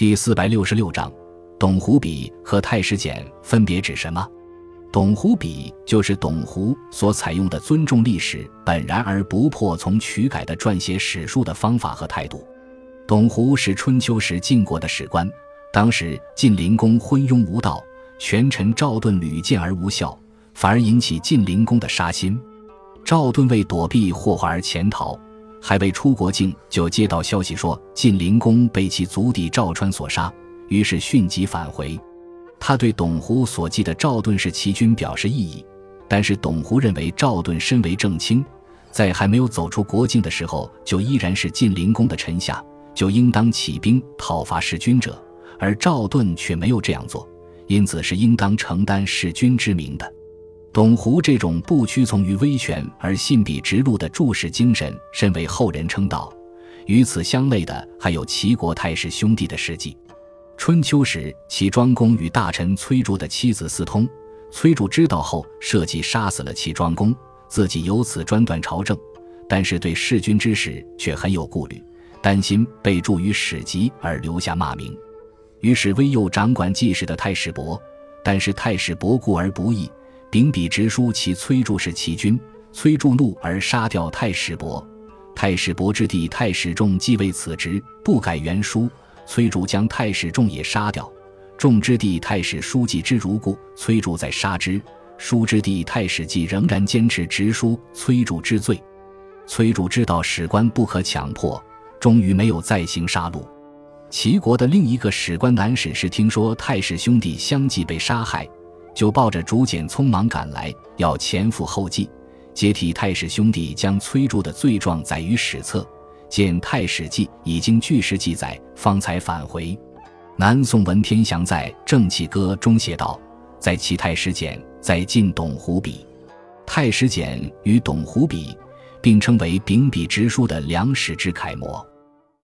第四百六十六章，董狐笔和太史简分别指什么？董狐笔就是董狐所采用的尊重历史本然而不破从曲改的撰写史书的方法和态度。董狐是春秋时晋国的史官，当时晋灵公昏庸无道，权臣赵盾屡谏而无效，反而引起晋灵公的杀心。赵盾为躲避祸患而潜逃。还未出国境，就接到消息说晋灵公被其族弟赵川所杀，于是迅即返回。他对董狐所记的赵盾是齐军表示异议，但是董狐认为赵盾身为正卿，在还没有走出国境的时候就依然是晋灵公的臣下，就应当起兵讨伐弑君者，而赵盾却没有这样做，因此是应当承担弑君之名的。董狐这种不屈从于威权而信笔直录的注释精神，甚为后人称道。与此相类的，还有齐国太史兄弟的事迹。春秋时，齐庄公与大臣崔杼的妻子私通，崔杼知道后，设计杀死了齐庄公，自己由此专断朝政。但是对弑君之事却很有顾虑，担心被注于史籍而留下骂名。于是威诱掌管记事的太史伯，但是太史伯固而不义。秉笔直书其崔杼是齐君，崔杼怒而杀掉太史伯。太史伯之弟太史仲既为此职，不改原书。崔杼将太史仲也杀掉。仲之弟太史书记之如故，崔杼再杀之。书之弟太史季仍然坚持直书崔杼之罪。崔杼知道史官不可强迫，终于没有再行杀戮。齐国的另一个史官南史是听说太史兄弟相继被杀害。就抱着竹简匆忙赶来，要前赴后继，接替太史兄弟将崔杼的罪状载于史册。见《太史记》已经据实记载，方才返回。南宋文天祥在《正气歌》中写道：“在其太史简，在晋董狐笔。太史简与董狐笔并称为秉笔直书的良史之楷模。”